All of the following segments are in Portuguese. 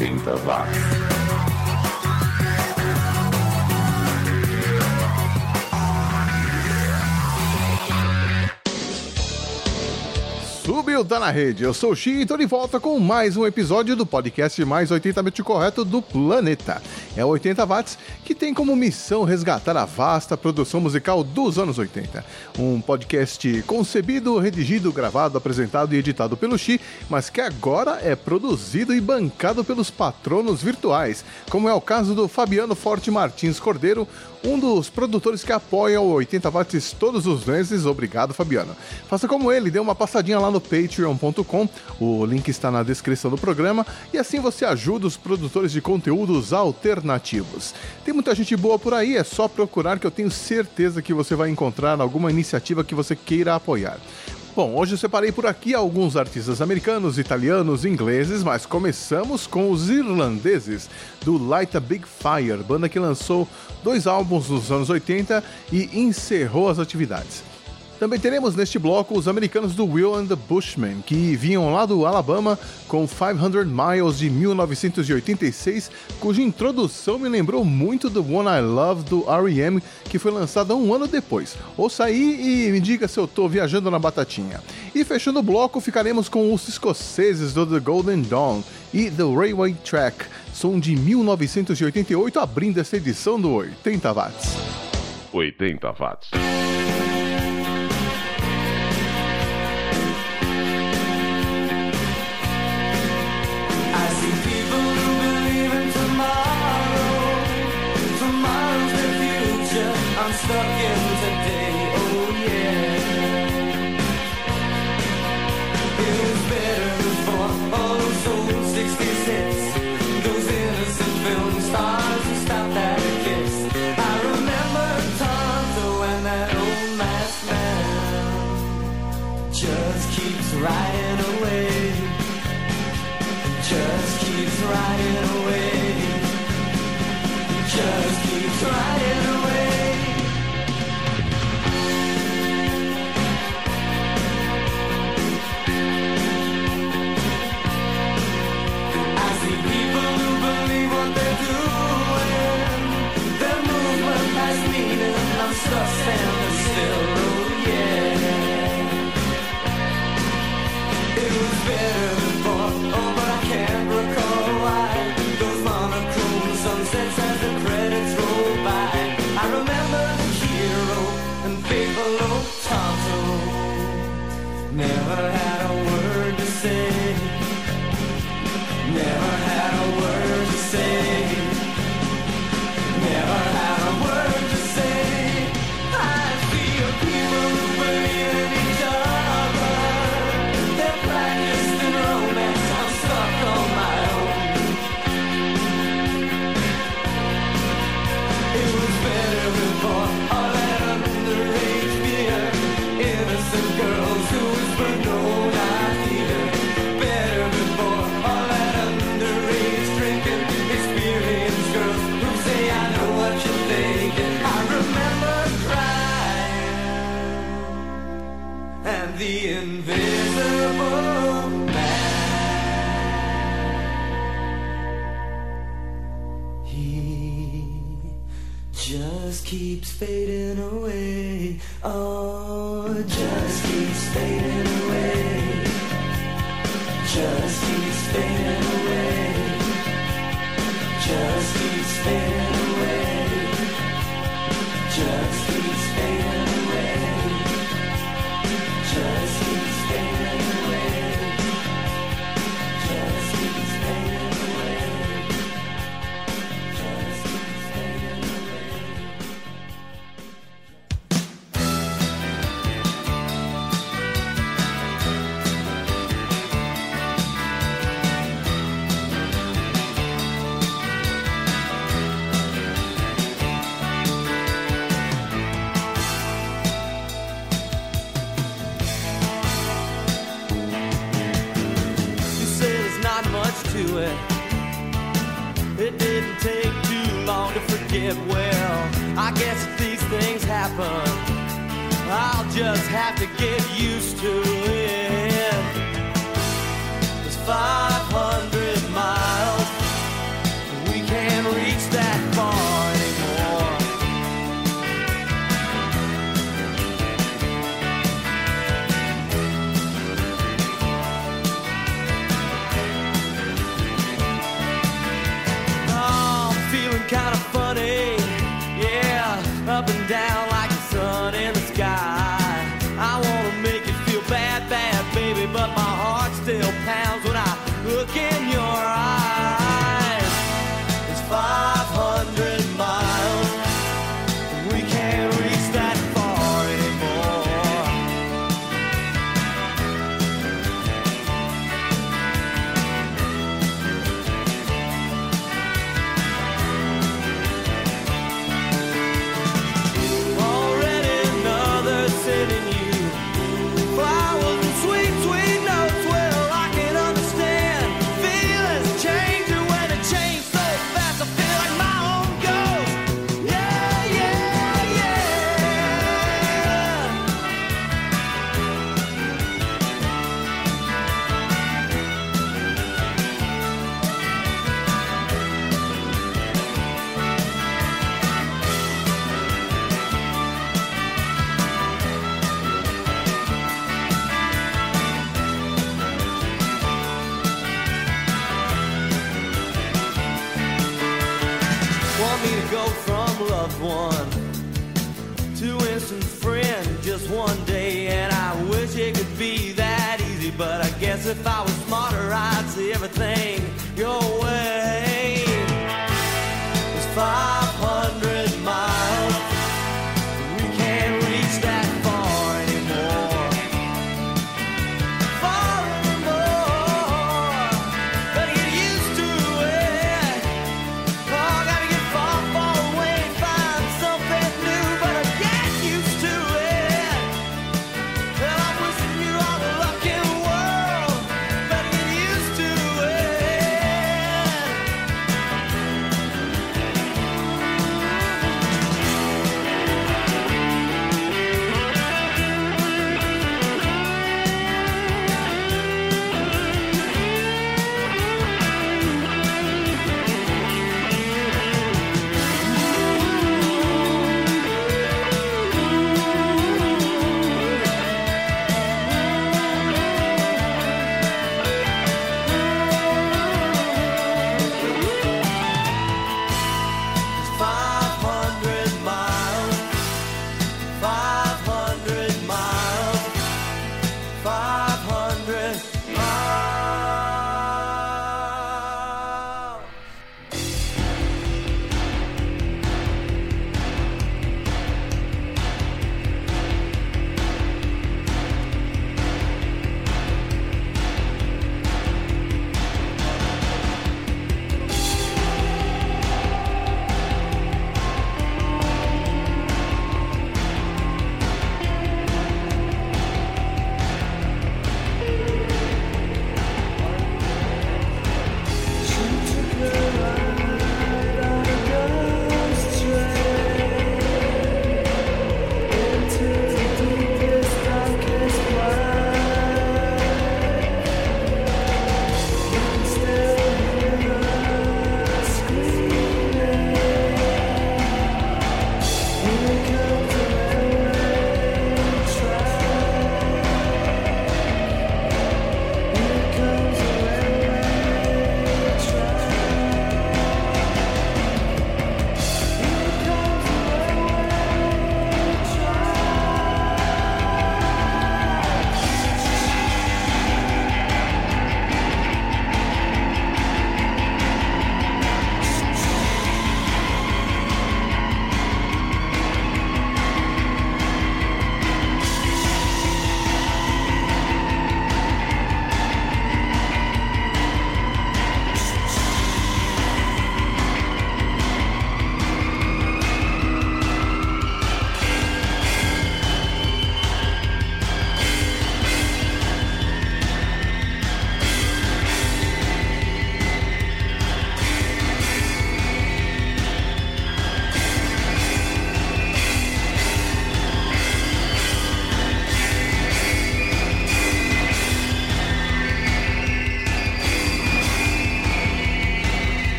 80 watts. Subiu, tá na rede. Eu sou o Xi e tô de volta com mais um episódio do podcast mais 80 correto do planeta. É o 80 Watts, que tem como missão resgatar a vasta produção musical dos anos 80. Um podcast concebido, redigido, gravado, apresentado e editado pelo Xi, mas que agora é produzido e bancado pelos patronos virtuais, como é o caso do Fabiano Forte Martins Cordeiro, um dos produtores que apoia o 80 watts todos os meses. Obrigado, Fabiano. Faça como ele, dê uma passadinha lá no patreon.com, o link está na descrição do programa, e assim você ajuda os produtores de conteúdos alternativos. Tem muita gente boa por aí, é só procurar que eu tenho certeza que você vai encontrar alguma iniciativa que você queira apoiar. Bom, hoje eu separei por aqui alguns artistas americanos, italianos, ingleses, mas começamos com os irlandeses do Light a Big Fire, banda que lançou dois álbuns nos anos 80 e encerrou as atividades. Também teremos neste bloco os americanos do Will and the Bushmen, que vinham lá do Alabama com 500 Miles de 1986, cuja introdução me lembrou muito do One I Love do R.E.M., que foi lançado um ano depois. Ouça aí e me diga se eu tô viajando na batatinha. E fechando o bloco, ficaremos com os escoceses do The Golden Dawn e The Railway Track, som de 1988, abrindo essa edição do 80 Watts. 80 Watts. Much to it. It didn't take too long to forget. Well, I guess if these things happen, I'll just have to get used to it. There's 500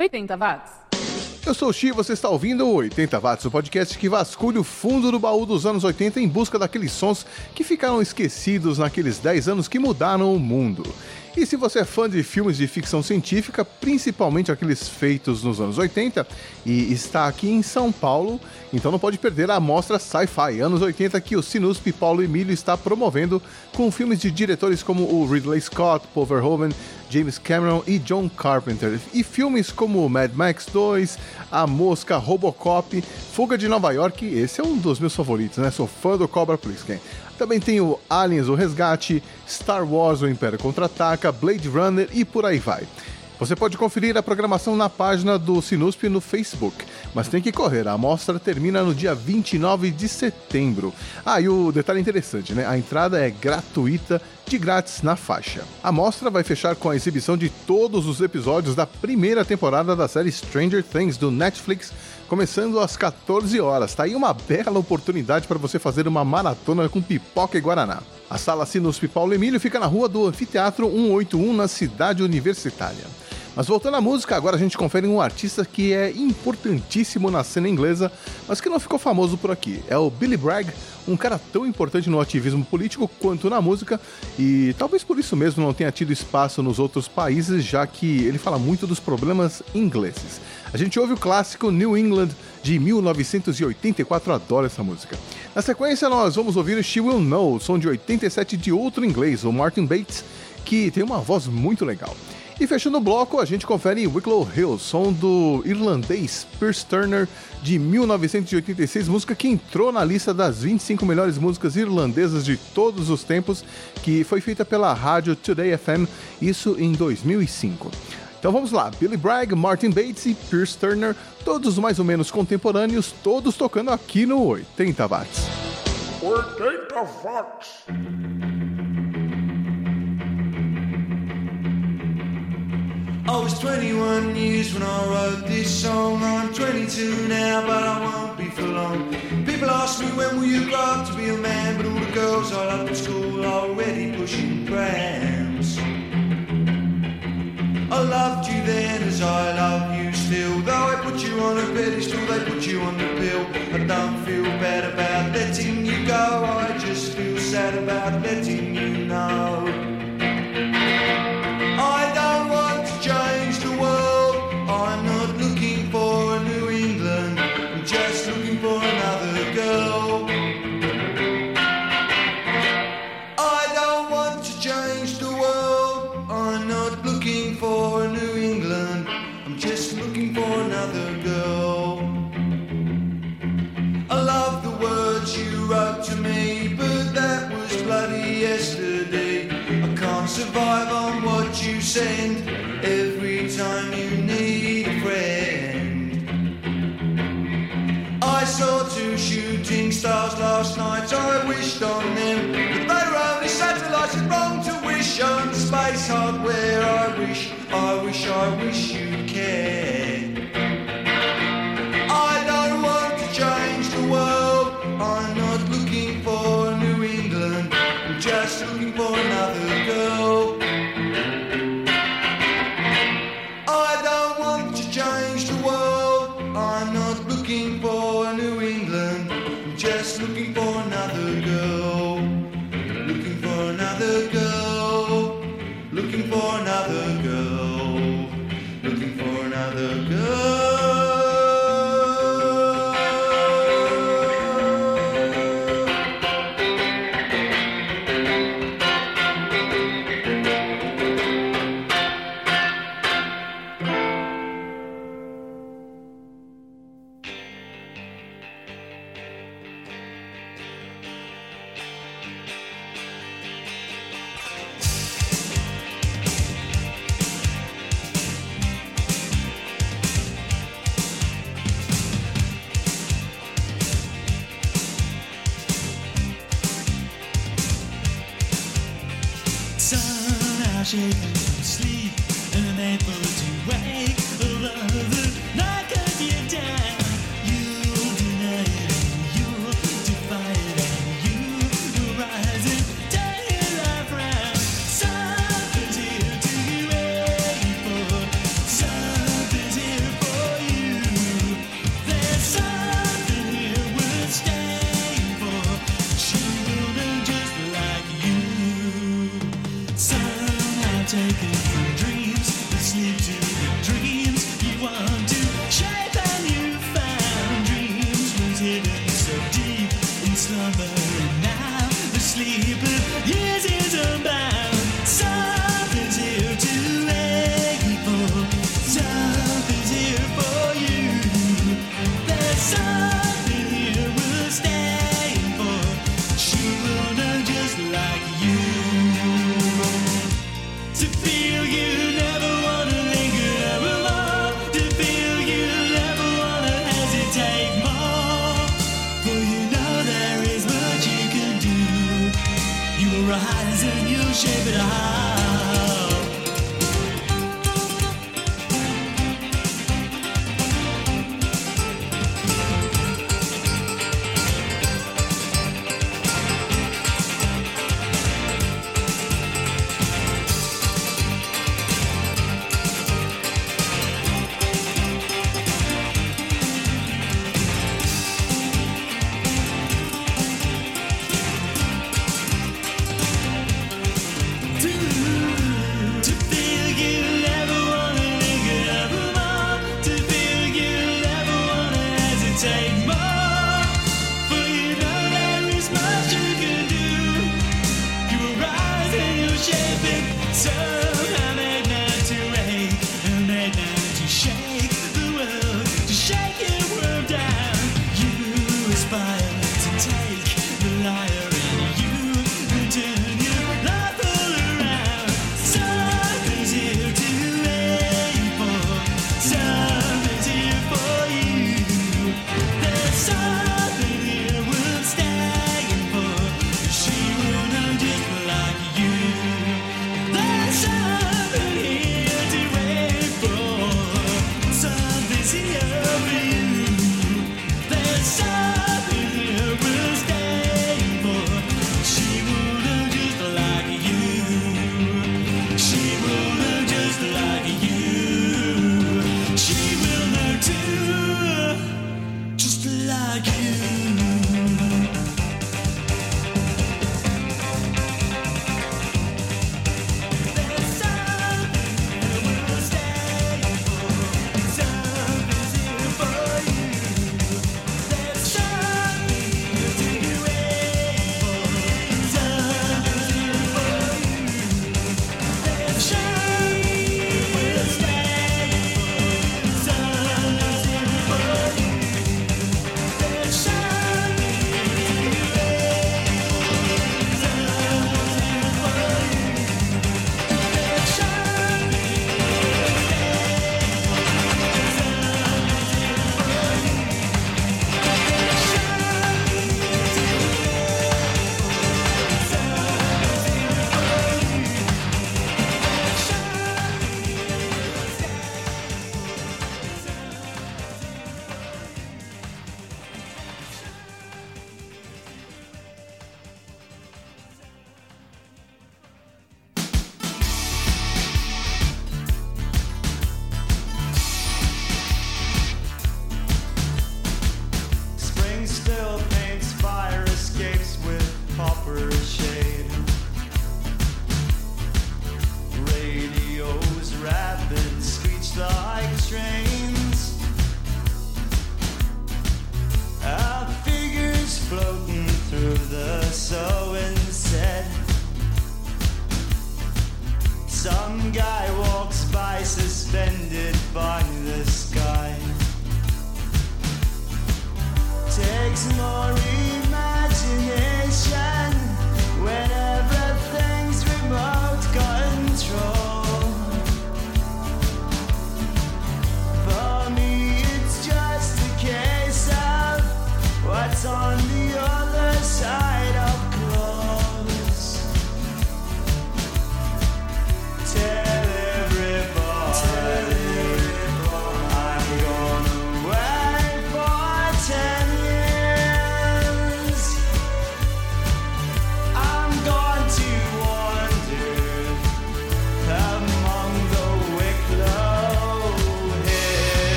80 watts. Eu sou o Xi, você está ouvindo o 80 Watts, o podcast que vasculha o fundo do baú dos anos 80 em busca daqueles sons que ficaram esquecidos naqueles 10 anos que mudaram o mundo. E se você é fã de filmes de ficção científica, principalmente aqueles feitos nos anos 80, e está aqui em São Paulo, então não pode perder a amostra Sci-Fi anos 80 que o Sinusp Paulo Emílio está promovendo com filmes de diretores como o Ridley Scott, Paul Verhoeven, James Cameron e John Carpenter, e filmes como Mad Max 2, A Mosca, Robocop, Fuga de Nova York, esse é um dos meus favoritos, né? Sou fã do Cobra Plisken. Também tem o Aliens, o Resgate, Star Wars, o Império Contra-Ataca, Blade Runner e por aí vai. Você pode conferir a programação na página do Sinusp no Facebook, mas tem que correr, a amostra termina no dia 29 de setembro. Ah, e o detalhe interessante, né? A entrada é gratuita, de grátis na faixa. A mostra vai fechar com a exibição de todos os episódios da primeira temporada da série Stranger Things do Netflix, começando às 14 horas. Tá aí uma bela oportunidade para você fazer uma maratona com pipoca e guaraná. A sala Sinusp Paulo Emílio fica na rua do Anfiteatro 181, na cidade universitária. Mas voltando à música, agora a gente confere um artista que é importantíssimo na cena inglesa, mas que não ficou famoso por aqui. É o Billy Bragg, um cara tão importante no ativismo político quanto na música, e talvez por isso mesmo não tenha tido espaço nos outros países, já que ele fala muito dos problemas ingleses. A gente ouve o clássico New England de 1984, adoro essa música. Na sequência, nós vamos ouvir She Will Know, som de 87 de outro inglês, o Martin Bates, que tem uma voz muito legal. E fechando o bloco, a gente confere Wicklow Hill, som do irlandês Pierce Turner de 1986, música que entrou na lista das 25 melhores músicas irlandesas de todos os tempos, que foi feita pela rádio Today FM, isso em 2005. Então vamos lá, Billy Bragg, Martin Bates e Pierce Turner, todos mais ou menos contemporâneos, todos tocando aqui no 80 watts. 80 watts. I was 21 years when I wrote this song. I'm 22 now, but I won't be for long. People ask me when will you grow up to be a man, but all the girls I loved at school are already pushing prams. I loved you then as I love you still. Though I put you on a pedestal, they put you on the pill. I don't feel bad about letting you go. I just feel sad about letting you know. saying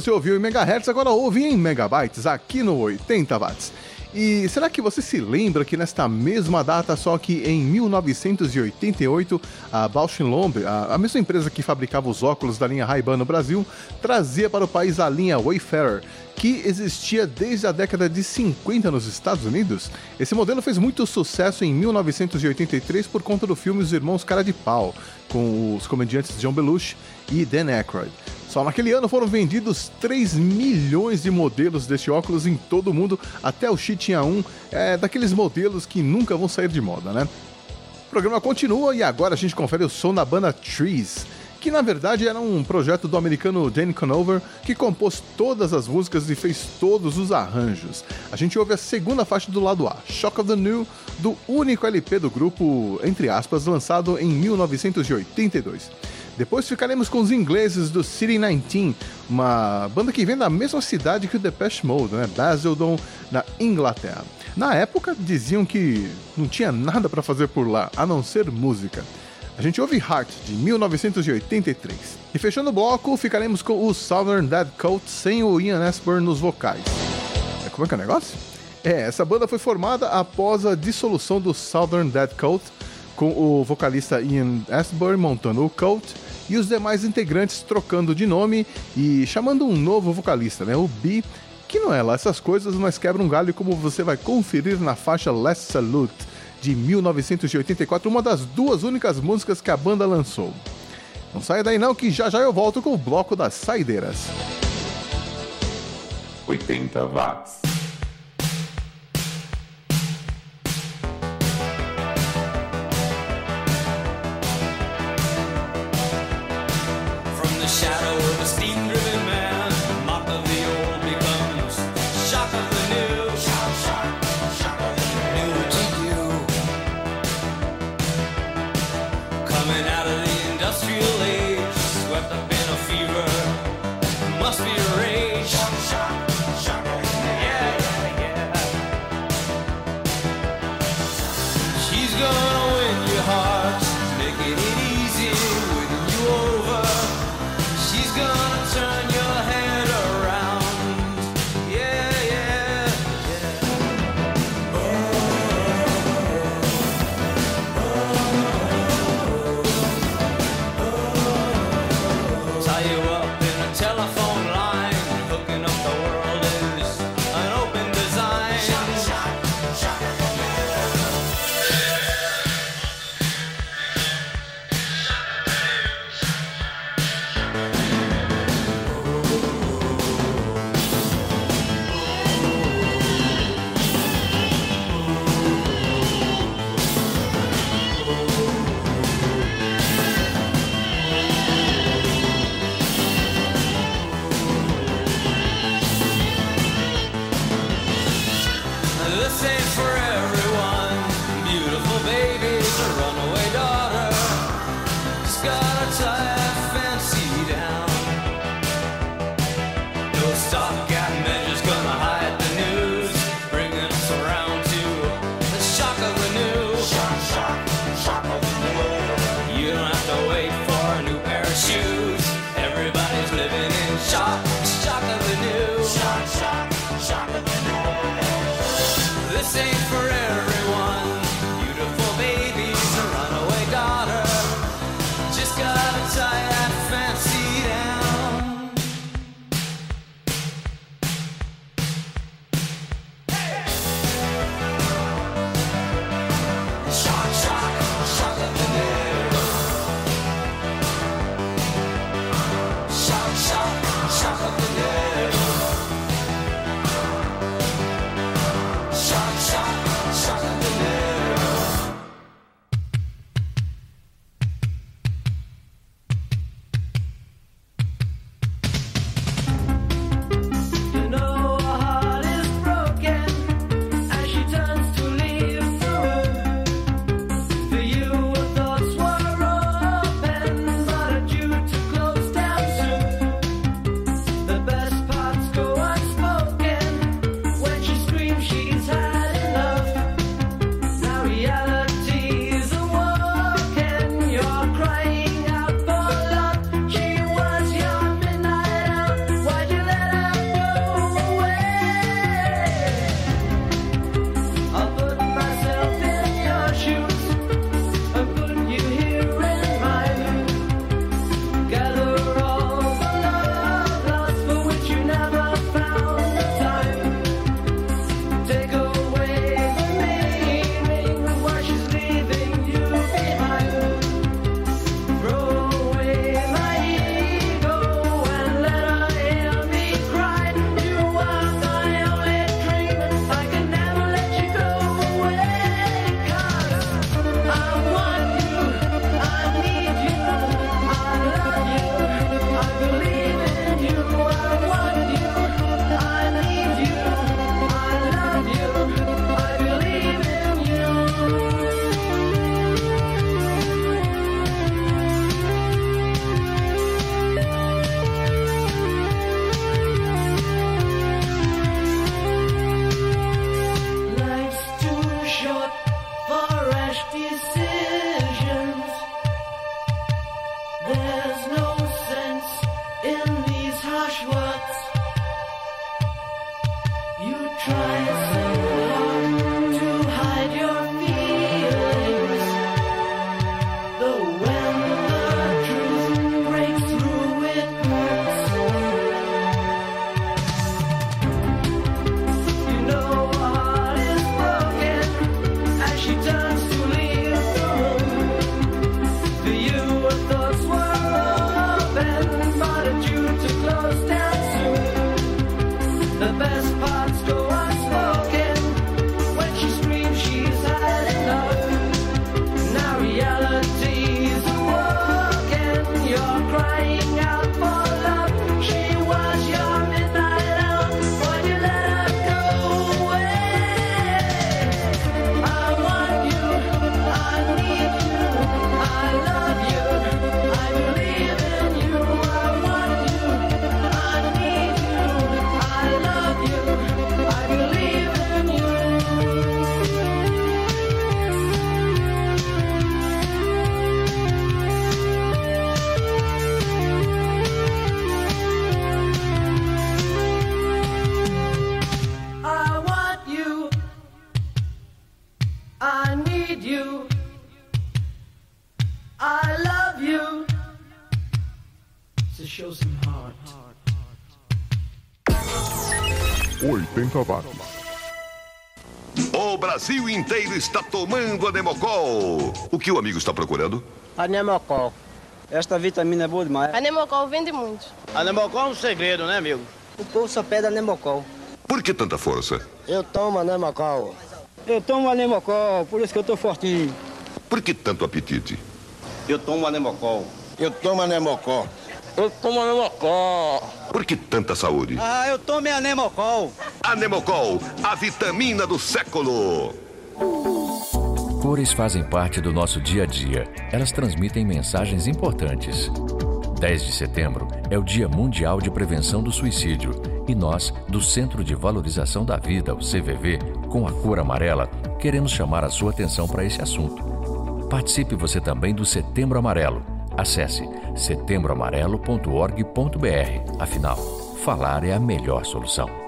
você ouviu em megahertz agora ouve em megabytes aqui no 80 watts. E será que você se lembra que nesta mesma data, só que em 1988, a Bausch Lomb, a, a mesma empresa que fabricava os óculos da linha Ray-Ban no Brasil, trazia para o país a linha Wayfarer, que existia desde a década de 50 nos Estados Unidos. Esse modelo fez muito sucesso em 1983 por conta do filme Os Irmãos Cara de Pau, com os comediantes John Belushi e Dan Aykroyd. Só naquele ano foram vendidos 3 milhões de modelos deste óculos em todo o mundo, até o Xi tinha um, é, daqueles modelos que nunca vão sair de moda, né? O programa continua e agora a gente confere o som da banda Trees, que na verdade era um projeto do americano Dan Conover, que compôs todas as músicas e fez todos os arranjos. A gente ouve a segunda faixa do lado A, Shock of the New, do único LP do grupo, entre aspas, lançado em 1982. Depois ficaremos com os ingleses do City 19, uma banda que vem da mesma cidade que o Depeche Mode, né? Basildon, na Inglaterra. Na época diziam que não tinha nada para fazer por lá, a não ser música. A gente ouve Heart, de 1983. E fechando o bloco, ficaremos com o Southern Dead Coat sem o Ian Ashburn nos vocais. É, como é que é o negócio? É, essa banda foi formada após a dissolução do Southern Dead Coat, com o vocalista Ian Ashburn montando o Coat e os demais integrantes trocando de nome e chamando um novo vocalista, né? O B, que não é lá essas coisas, mas quebra um galho como você vai conferir na faixa Last Salute de 1984, uma das duas únicas músicas que a banda lançou. Não saia daí não que já já eu volto com o bloco das saideiras. 80 watts. Está tomando a Nemocol. O que o amigo está procurando? Anemocol. Esta vitamina é boa demais. A Nemocol vende muito. Anemocol é um segredo, né, amigo? O povo só pede anemocol. Por que tanta força? Eu tomo anemocol. Eu tomo anemocol, por isso que eu tô fortinho. Por que tanto apetite? Eu tomo anemocol. Eu tomo anemocol. Eu tomo anemocol. Por que tanta saúde? Ah, eu tomo anemocol. Anemocol, a vitamina do século. Cores fazem parte do nosso dia a dia. Elas transmitem mensagens importantes. 10 de setembro é o Dia Mundial de Prevenção do Suicídio e nós, do Centro de Valorização da Vida, o CVV, com a cor amarela, queremos chamar a sua atenção para esse assunto. Participe você também do Setembro Amarelo. Acesse setembroamarelo.org.br. Afinal, falar é a melhor solução.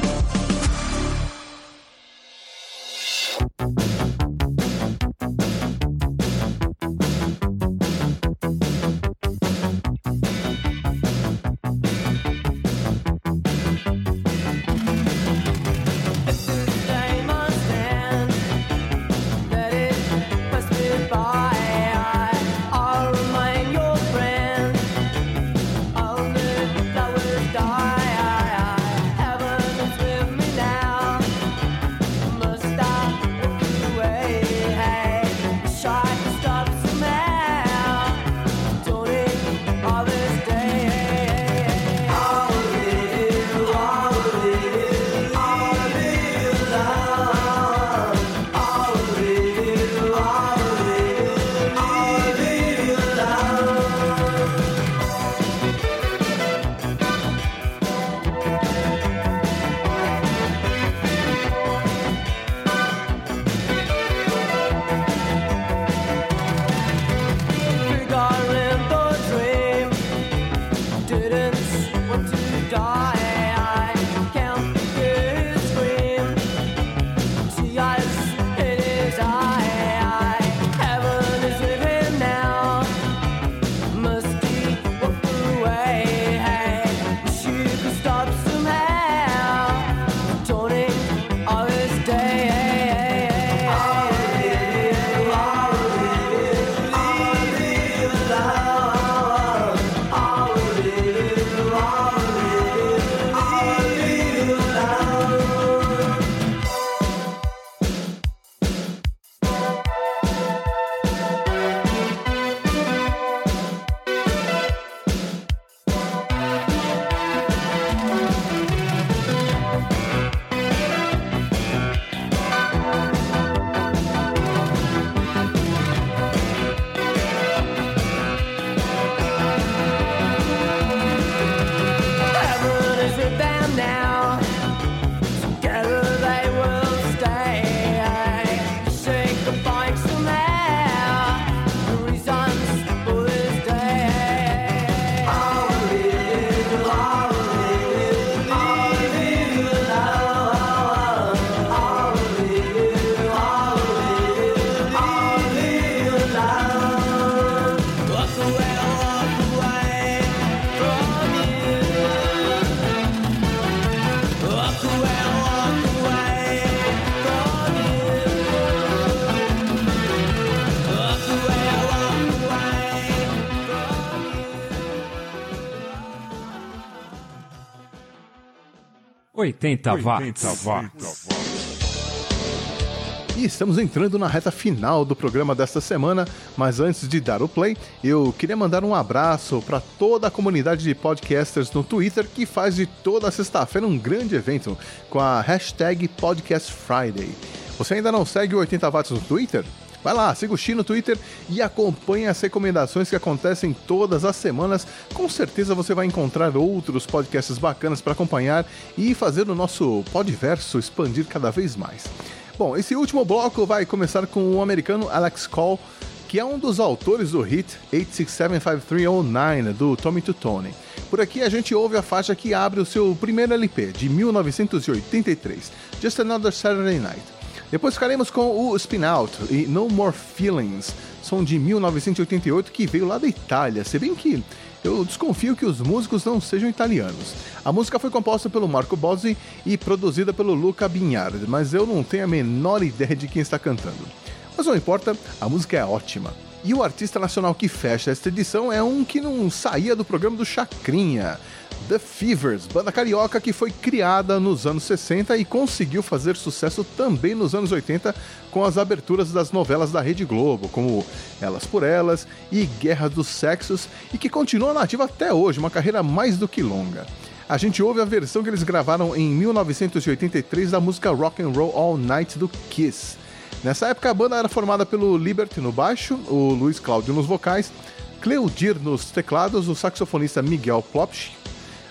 80 watts. E estamos entrando na reta final do programa desta semana, mas antes de dar o play, eu queria mandar um abraço para toda a comunidade de podcasters no Twitter que faz de toda sexta-feira um grande evento com a hashtag Podcast Friday. Você ainda não segue o 80 Watts no Twitter? Vai lá, siga o Xi no Twitter e acompanhe as recomendações que acontecem todas as semanas. Com certeza você vai encontrar outros podcasts bacanas para acompanhar e fazer o nosso podverso expandir cada vez mais. Bom, esse último bloco vai começar com o americano Alex Call, que é um dos autores do hit 8675309 do Tommy to Tony. Por aqui a gente ouve a faixa que abre o seu primeiro LP, de 1983, Just Another Saturday Night. Depois ficaremos com o Spin Out e No More Feelings, som de 1988 que veio lá da Itália, se bem que eu desconfio que os músicos não sejam italianos. A música foi composta pelo Marco Bozzi e produzida pelo Luca Bignard, mas eu não tenho a menor ideia de quem está cantando. Mas não importa, a música é ótima. E o artista nacional que fecha esta edição é um que não saía do programa do Chacrinha. The Fevers, banda carioca que foi criada nos anos 60 e conseguiu fazer sucesso também nos anos 80 com as aberturas das novelas da Rede Globo, como Elas por Elas e Guerra dos Sexos, e que continua nativa até hoje, uma carreira mais do que longa. A gente ouve a versão que eles gravaram em 1983 da música Rock and Roll All Night do Kiss. Nessa época a banda era formada pelo Liberty no baixo, o Luiz Cláudio nos vocais, Cleudir nos teclados, o saxofonista Miguel Plopsch,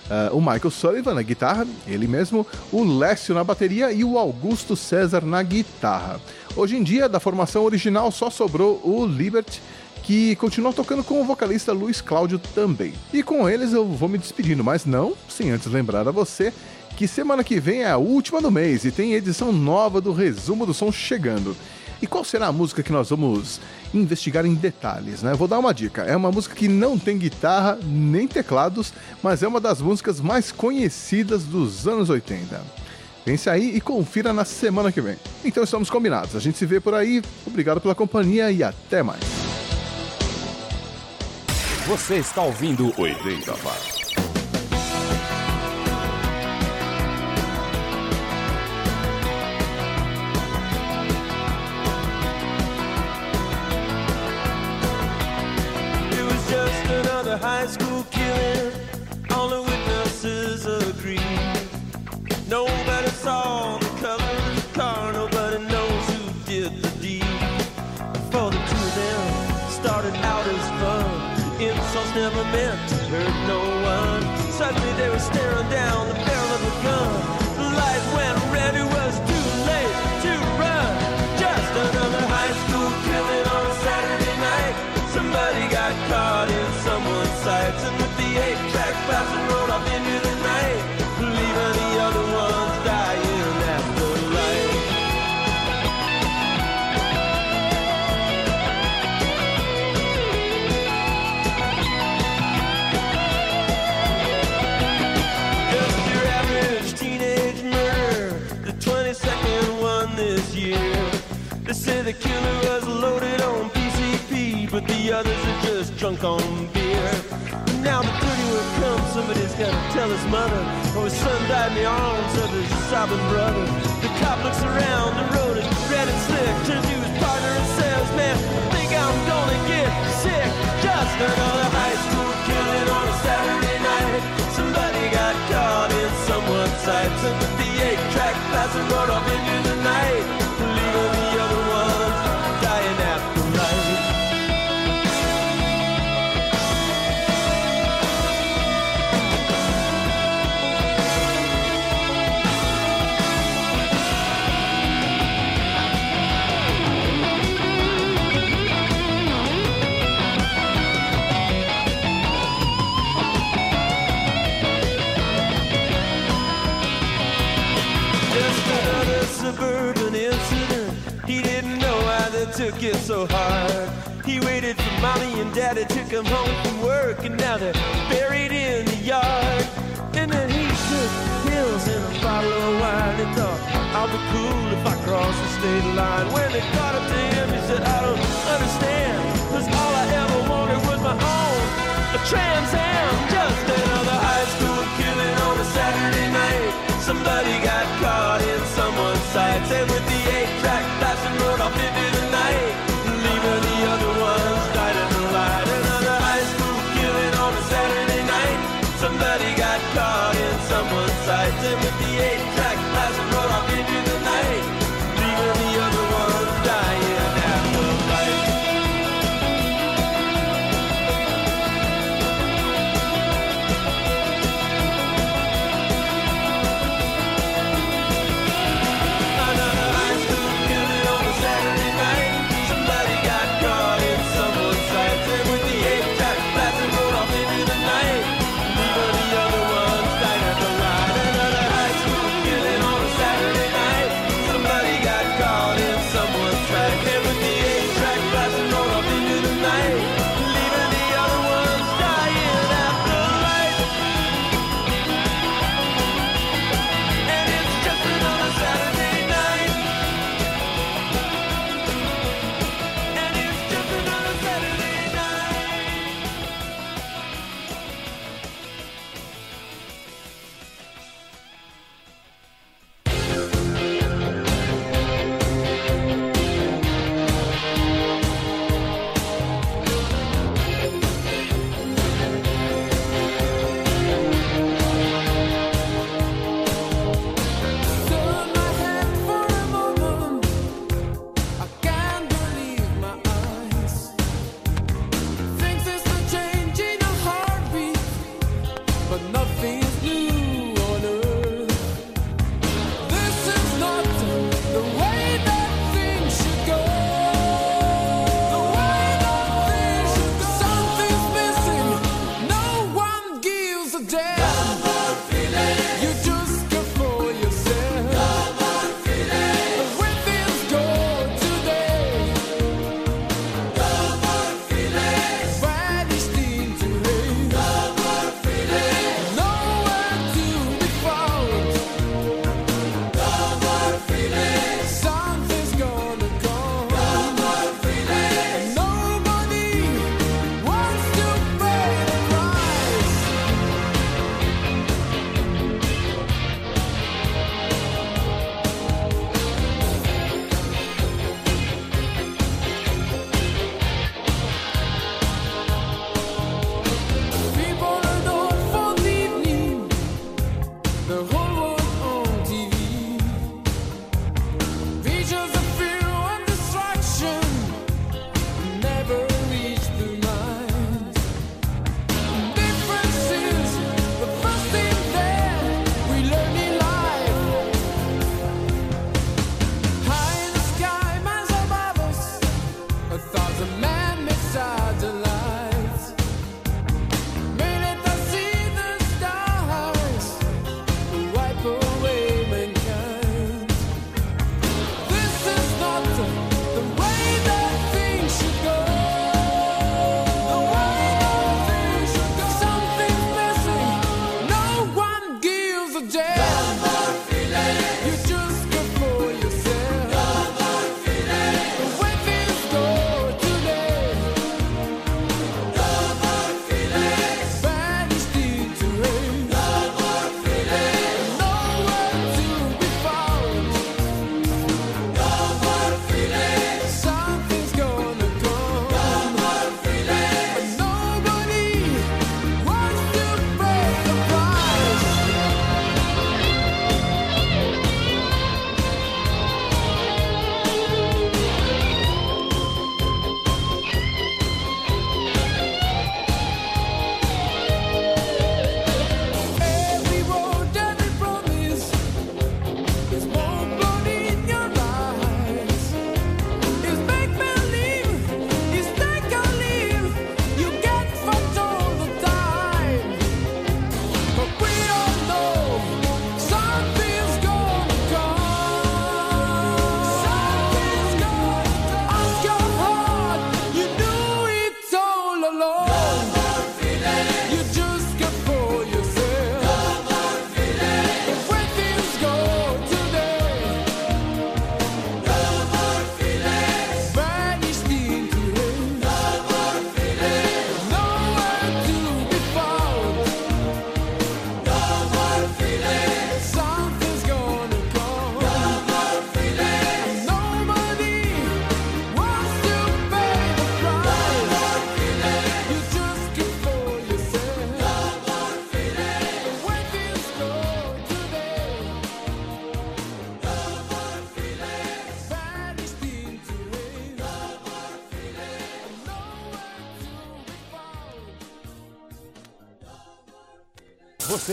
uh, o Michael Sullivan na guitarra, ele mesmo, o Lécio na bateria e o Augusto César na guitarra. Hoje em dia, da formação original só sobrou o Liberty, que continua tocando com o vocalista Luiz Cláudio também. E com eles eu vou me despedindo, mas não sem antes lembrar a você que semana que vem é a última do mês e tem edição nova do Resumo do Som chegando. E qual será a música que nós vamos investigar em detalhes, né? Vou dar uma dica. É uma música que não tem guitarra nem teclados, mas é uma das músicas mais conhecidas dos anos 80. Pense aí e confira na semana que vem. Então estamos combinados. A gente se vê por aí. Obrigado pela companhia e até mais. Você está ouvindo 80 watts. Saw the color of the car. Nobody knows who did the deed. For the two of them started out as fun. Insults never meant to hurt no one. Suddenly they were staring down the drunk on beer. Now the dirty will come, somebody's gotta tell his mother. Oh, his son died in the arms of his sobbing brother. The cop looks around, the road is red and slick, turns to his partner and says, Man, I think I'm gonna get sick. Just another high school killing on a Saturday night. Somebody got caught in someone's sights, and the eight-track passing road off into it so hard. He waited for mommy and daddy took him home from work, and now they're buried in the yard. And then he took pills and a bottle of wine and thought, I'll be cool if I cross the state line. When they caught up to him, he said, I don't understand, cause all I ever wanted was my own. A Trans Am, just another high school killing on a Saturday night. Somebody